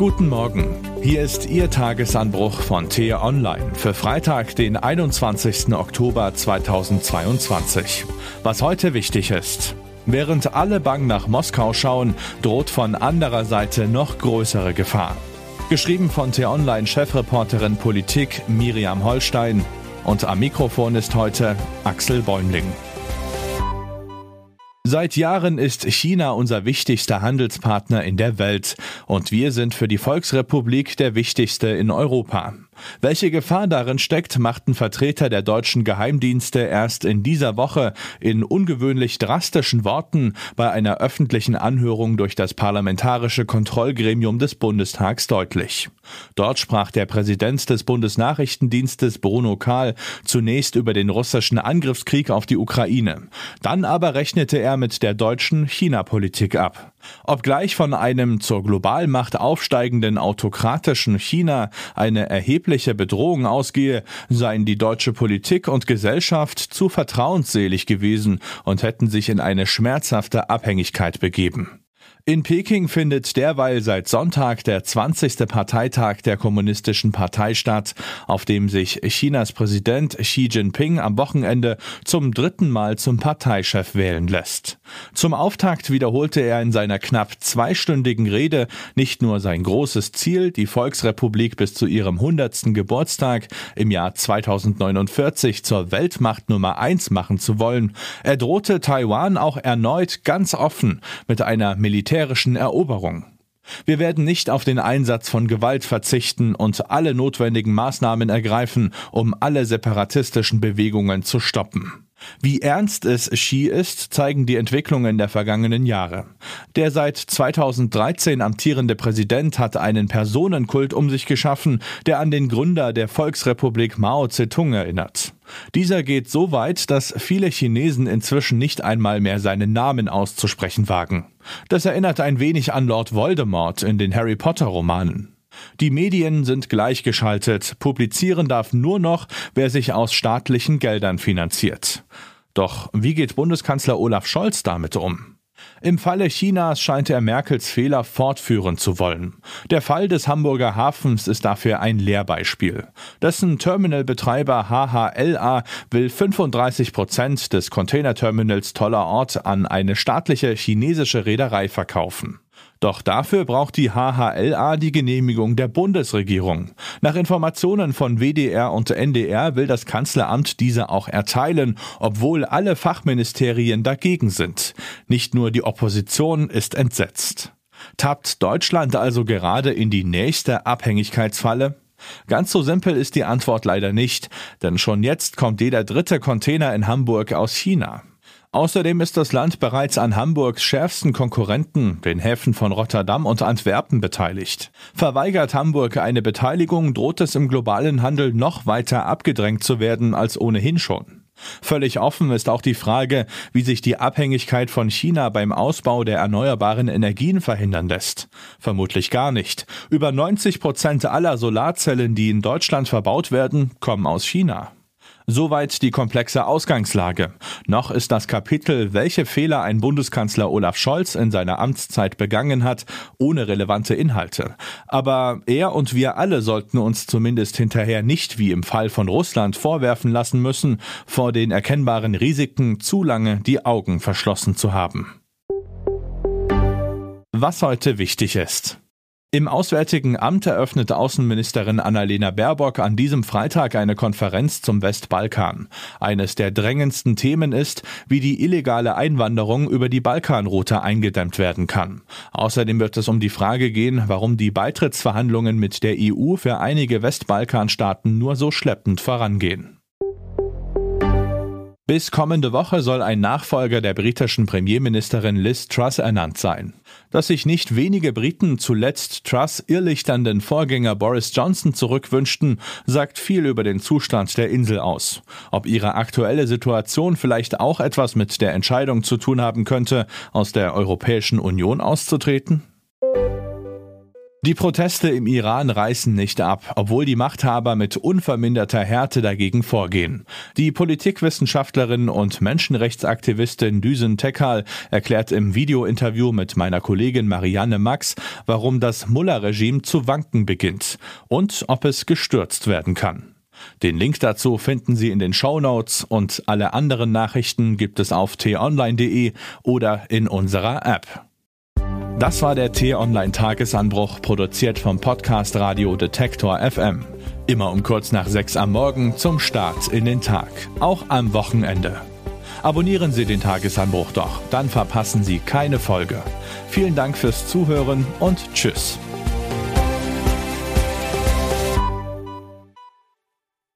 Guten Morgen. Hier ist Ihr Tagesanbruch von T Online für Freitag, den 21. Oktober 2022. Was heute wichtig ist. Während alle bang nach Moskau schauen, droht von anderer Seite noch größere Gefahr. Geschrieben von T-Online-Chefreporterin Politik Miriam Holstein. Und am Mikrofon ist heute Axel Bäumling. Seit Jahren ist China unser wichtigster Handelspartner in der Welt und wir sind für die Volksrepublik der wichtigste in Europa. Welche Gefahr darin steckt, machten Vertreter der deutschen Geheimdienste erst in dieser Woche in ungewöhnlich drastischen Worten bei einer öffentlichen Anhörung durch das Parlamentarische Kontrollgremium des Bundestags deutlich. Dort sprach der Präsident des Bundesnachrichtendienstes Bruno Kahl zunächst über den russischen Angriffskrieg auf die Ukraine. Dann aber rechnete er mit der deutschen China-Politik ab. Obgleich von einem zur Globalmacht aufsteigenden autokratischen China eine erhebliche Bedrohung ausgehe, seien die deutsche Politik und Gesellschaft zu vertrauensselig gewesen und hätten sich in eine schmerzhafte Abhängigkeit begeben. In Peking findet derweil seit Sonntag der 20. Parteitag der Kommunistischen Partei statt, auf dem sich Chinas Präsident Xi Jinping am Wochenende zum dritten Mal zum Parteichef wählen lässt. Zum Auftakt wiederholte er in seiner knapp zweistündigen Rede nicht nur sein großes Ziel, die Volksrepublik bis zu ihrem 100. Geburtstag im Jahr 2049 zur Weltmacht Nummer eins machen zu wollen, er drohte Taiwan auch erneut ganz offen mit einer militärischen Eroberung. Wir werden nicht auf den Einsatz von Gewalt verzichten und alle notwendigen Maßnahmen ergreifen, um alle separatistischen Bewegungen zu stoppen. Wie ernst es Xi ist, zeigen die Entwicklungen der vergangenen Jahre. Der seit 2013 amtierende Präsident hat einen Personenkult um sich geschaffen, der an den Gründer der Volksrepublik Mao Zedong erinnert. Dieser geht so weit, dass viele Chinesen inzwischen nicht einmal mehr seinen Namen auszusprechen wagen. Das erinnert ein wenig an Lord Voldemort in den Harry Potter Romanen. Die Medien sind gleichgeschaltet, publizieren darf nur noch, wer sich aus staatlichen Geldern finanziert. Doch wie geht Bundeskanzler Olaf Scholz damit um? Im Falle Chinas scheint er Merkels Fehler fortführen zu wollen. Der Fall des Hamburger Hafens ist dafür ein Lehrbeispiel. Dessen Terminalbetreiber HHLA will 35 Prozent des Containerterminals Toller Ort an eine staatliche chinesische Reederei verkaufen. Doch dafür braucht die HHLA die Genehmigung der Bundesregierung. Nach Informationen von WDR und NDR will das Kanzleramt diese auch erteilen, obwohl alle Fachministerien dagegen sind. Nicht nur die Opposition ist entsetzt. Tappt Deutschland also gerade in die nächste Abhängigkeitsfalle? Ganz so simpel ist die Antwort leider nicht, denn schon jetzt kommt jeder dritte Container in Hamburg aus China. Außerdem ist das Land bereits an Hamburgs schärfsten Konkurrenten, den Häfen von Rotterdam und Antwerpen, beteiligt. Verweigert Hamburg eine Beteiligung, droht es im globalen Handel noch weiter abgedrängt zu werden als ohnehin schon. Völlig offen ist auch die Frage, wie sich die Abhängigkeit von China beim Ausbau der erneuerbaren Energien verhindern lässt. Vermutlich gar nicht. Über 90 Prozent aller Solarzellen, die in Deutschland verbaut werden, kommen aus China. Soweit die komplexe Ausgangslage. Noch ist das Kapitel, welche Fehler ein Bundeskanzler Olaf Scholz in seiner Amtszeit begangen hat, ohne relevante Inhalte. Aber er und wir alle sollten uns zumindest hinterher nicht wie im Fall von Russland vorwerfen lassen müssen, vor den erkennbaren Risiken zu lange die Augen verschlossen zu haben. Was heute wichtig ist. Im Auswärtigen Amt eröffnete Außenministerin Annalena Baerbock an diesem Freitag eine Konferenz zum Westbalkan. Eines der drängendsten Themen ist, wie die illegale Einwanderung über die Balkanroute eingedämmt werden kann. Außerdem wird es um die Frage gehen, warum die Beitrittsverhandlungen mit der EU für einige Westbalkanstaaten nur so schleppend vorangehen. Bis kommende Woche soll ein Nachfolger der britischen Premierministerin Liz Truss ernannt sein. Dass sich nicht wenige Briten zuletzt Truss irrlichternden Vorgänger Boris Johnson zurückwünschten, sagt viel über den Zustand der Insel aus. Ob ihre aktuelle Situation vielleicht auch etwas mit der Entscheidung zu tun haben könnte, aus der Europäischen Union auszutreten? Die Proteste im Iran reißen nicht ab, obwohl die Machthaber mit unverminderter Härte dagegen vorgehen. Die Politikwissenschaftlerin und Menschenrechtsaktivistin Düsen Tekal erklärt im Videointerview mit meiner Kollegin Marianne Max, warum das Mullah-Regime zu wanken beginnt und ob es gestürzt werden kann. Den Link dazu finden Sie in den Show Notes und alle anderen Nachrichten gibt es auf t-online.de oder in unserer App. Das war der T-Online-Tagesanbruch, produziert vom Podcast Radio Detektor FM. Immer um kurz nach sechs am Morgen zum Start in den Tag, auch am Wochenende. Abonnieren Sie den Tagesanbruch doch, dann verpassen Sie keine Folge. Vielen Dank fürs Zuhören und Tschüss.